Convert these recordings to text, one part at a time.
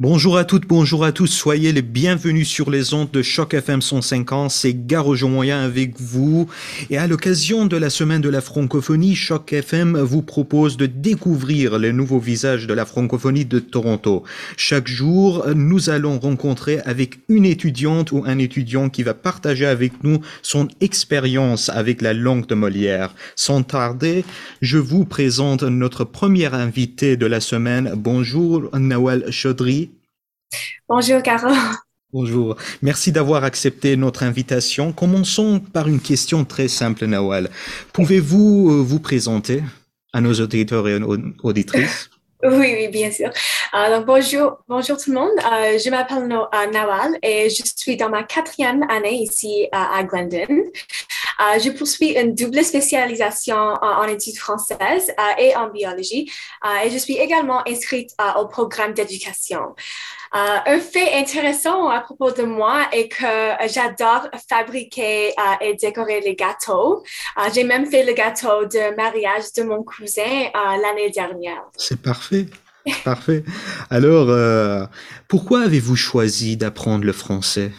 Bonjour à toutes, bonjour à tous, soyez les bienvenus sur les ondes de Choc FM 150, c'est Garo Moyen avec vous. Et à l'occasion de la semaine de la francophonie, Choc FM vous propose de découvrir les nouveaux visages de la francophonie de Toronto. Chaque jour, nous allons rencontrer avec une étudiante ou un étudiant qui va partager avec nous son expérience avec la langue de Molière. Sans tarder, je vous présente notre première invitée de la semaine. Bonjour, Nawal Chaudry. Bonjour, Caro. Bonjour. Merci d'avoir accepté notre invitation. Commençons par une question très simple, Nawal. Pouvez-vous euh, vous présenter à nos auditeurs et auditrices? Oui, oui, bien sûr. Euh, donc, bonjour, bonjour tout le monde. Euh, je m'appelle Nawal et je suis dans ma quatrième année ici à Glendon. Je poursuis une double spécialisation en, études françaises et en biologie et je suis également inscrite au programme d'éducation. Euh, un fait intéressant à propos de moi est que j'adore fabriquer euh, et décorer les gâteaux. Euh, j'ai même fait le gâteau de mariage de mon cousin l'année dernière. C'est parfait. Parfait. Alors, pourquoi avez-vous choisi d'apprendre le français?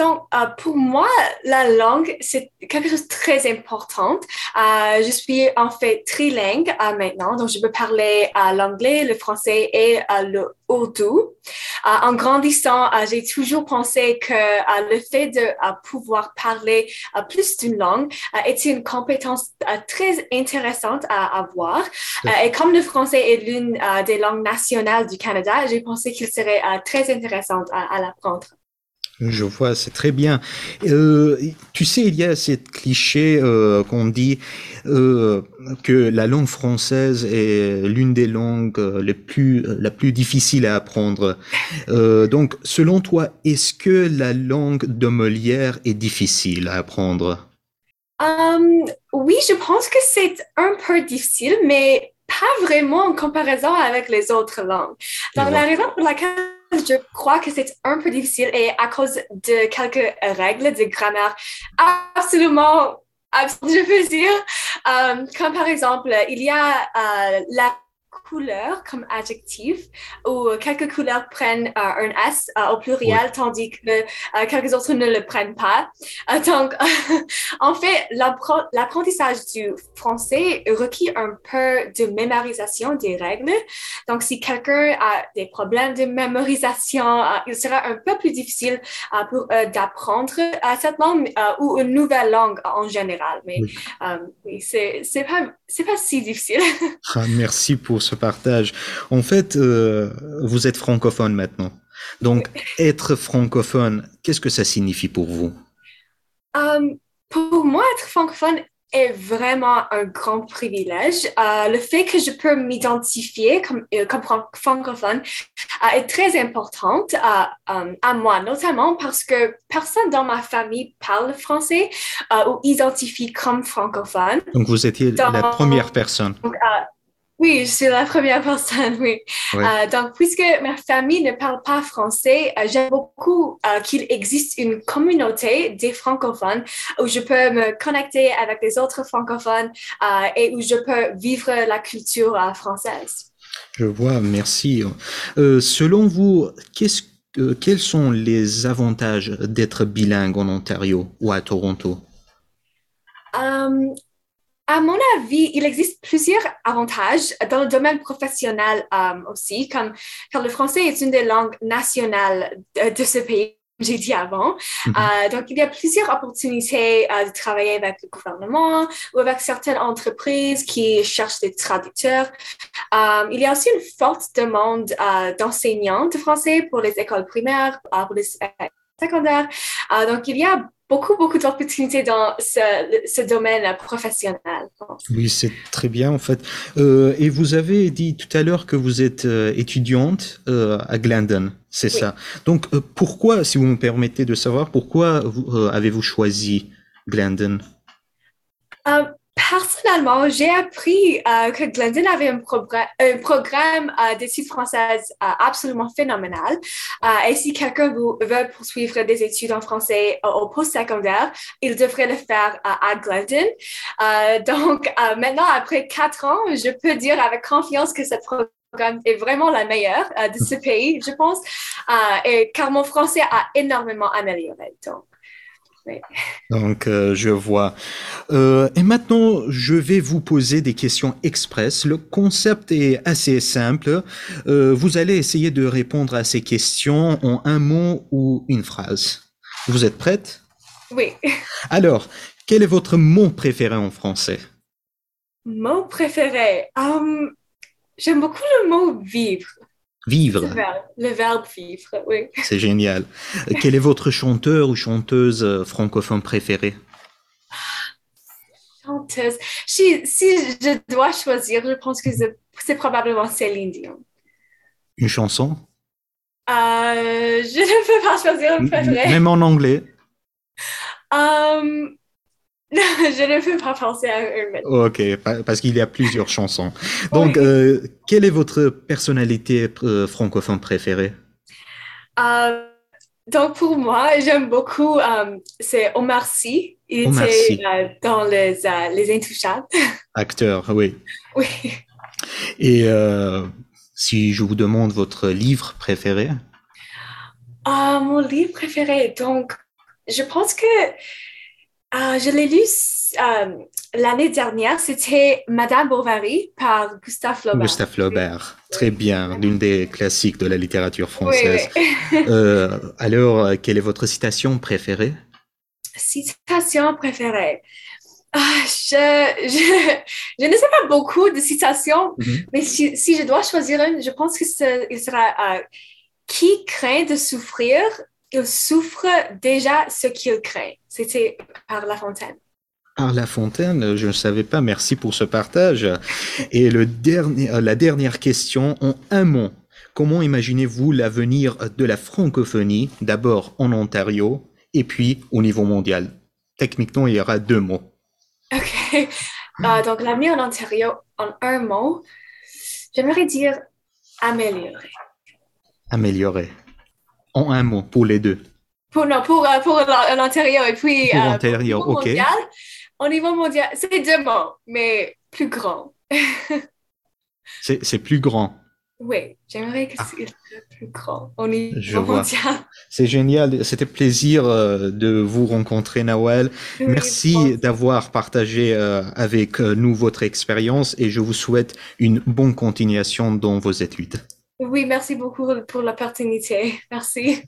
Donc, euh, pour moi, la langue, c'est quelque chose de très important. Euh, je suis en fait trilingue euh, maintenant, donc je peux parler l'anglais, le français et le ourdou. en grandissant, j'ai toujours pensé que le fait de pouvoir parler plus d'une langue était une compétence très intéressante à avoir. et comme le français est l'une des langues nationales du Canada, j'ai pensé qu'il serait très intéressant à l'apprendre. Je vois, c'est très bien. Euh, tu sais, il y a cette cliché euh, qu'on dit euh, que la langue française est l'une des langues les plus la plus difficile à apprendre. Donc, selon toi, est-ce que la langue de Molière est difficile à apprendre? Um, Oui, je pense que c'est un peu difficile, mais pas vraiment en comparaison avec les autres langues. Donc, la raison pour laquelle je crois que c'est un peu difficile et à cause de quelques règles de grammaire absolument absurdes, je peux dire. Euh, comme par exemple, il y a euh, la couleur comme adjectif ou quelques couleurs prennent euh, un S euh, au pluriel tandis que euh, quelques autres ne le prennent pas. donc, en fait, l'apprentissage du français requiert un peu de mémorisation des règles. Donc, si quelqu'un a des problèmes de mémorisation, il sera un peu plus difficile pour d'apprendre cette langue ou une nouvelle langue en général. Mais oui, c'est pas, pas si difficile. Ah, merci pour ce partage. En fait, euh, vous êtes francophone maintenant. Donc, être francophone, qu'est-ce que ça signifie pour vous? Euh, pour moi, être francophone est vraiment un grand privilège. Euh, le fait que je peux m'identifier comme, comme francophone est très importante à moi, notamment parce que personne dans ma famille parle français ou identifie comme francophone. Donc, vous étiez la première personne. Oui, je suis la première personne, oui. Euh, donc, puisque ma famille ne parle pas français, euh, j'aime beaucoup euh, qu'il existe une communauté des francophones où je peux me connecter avec les autres francophones et où je peux vivre la culture française. Je vois, merci. selon vous, qu'est-ce quels sont les avantages d'être bilingue en Ontario ou à Toronto? À mon avis, il existe plusieurs avantages dans le domaine professionnel euh, aussi, comme car le français est une des langues nationales de, ce pays j'ai dit avant. Mhm. Euh, donc, il y a plusieurs opportunités euh, de travailler avec le gouvernement ou avec certaines entreprises qui cherchent des traducteurs. il y a aussi une forte demande d'enseignants de français pour les écoles primaires, pour les secondaires. donc, il y a beaucoup, beaucoup d'opportunités dans ce, domaine professionnel. Oui, c'est très bien en fait. Euh, et vous avez dit tout à l'heure que vous êtes euh, étudiante euh, à Glendon, c'est ça. Donc pourquoi, si vous me permettez de savoir, pourquoi avez-vous choisi Glendon? Personnellement, j'ai appris euh, que Glendon avait un, un programme euh, d'études françaises euh, absolument phénoménal. et si quelqu'un veut poursuivre des études en français au post-secondaire, il devrait le faire à Glendon. donc, maintenant, après quatre ans, je peux dire avec confiance que ce programme est vraiment la meilleure de ce pays, je pense, et, car mon français a énormément amélioré. Donc, donc, euh, je vois. Euh, et maintenant, je vais vous poser des questions express. Le concept est assez simple. Euh, vous allez essayer de répondre à ces questions en un mot ou une phrase. Vous êtes prête? Oui. Alors, quel est votre mot préféré en français? Mot préféré um, J'aime beaucoup le mot vivre. Vivre. Le verbe, vivre, oui. C'est génial. Quel est votre chanteur ou chanteuse euh, francophone préférée Chanteuse. Si, si, je dois choisir, je pense que c'est probablement Céline Dion. Une chanson? Euh, Je ne peux pas choisir une préférée. Même en anglais um, je ne peux pas penser à une. Ok, parce qu'il y a plusieurs chansons. Donc, euh, quelle est votre personnalité euh, francophone préférée? Euh, Donc, pour moi, j'aime beaucoup, c'est Omar Sy. Il était dans les, les Intouchables. Acteur, oui. Oui. Et si je vous demande votre livre préféré? Mon livre préféré, donc, je pense que ah, je l'ai lu euh, l'année dernière. C'était Madame Bovary par Gustave Flaubert. Gustave Flaubert, très bien, l'une des classiques de la littérature française. Euh, alors, quelle est votre citation préférée? Citation préférée. Ah, je, je, ne sais pas beaucoup de citations, mm-hmm. mais si, je dois choisir une, je pense que ce sera euh, Qui craint de souffrir il souffre déjà ce qu'il craint. C'était par La Fontaine. Par La Fontaine, je ne savais pas. Merci pour ce partage. Et le dernier, euh, la dernière question en un mot. Comment imaginez-vous l'avenir de la francophonie, d'abord en Ontario et puis au niveau mondial? Techniquement, il y aura deux mots. OK. Euh, donc, l'avenir en Ontario, en un mot, j'aimerais dire améliorer. Améliorer. En un mot, pour les deux. Pour, non, pour, euh, pour l'Ontario et puis pour euh, ok. Mondial, au niveau mondial, c'est deux mots, mais plus grand. c'est plus grand. Oui, j'aimerais que ah. c'est plus grand au niveau Je mondial. C'est génial. C'était plaisir euh, de vous rencontrer, Nawel. Merci d'avoir partagé avec nous votre expérience et je vous souhaite une bonne continuation dans vos études. Oui, merci beaucoup pour l'opportunité. Merci.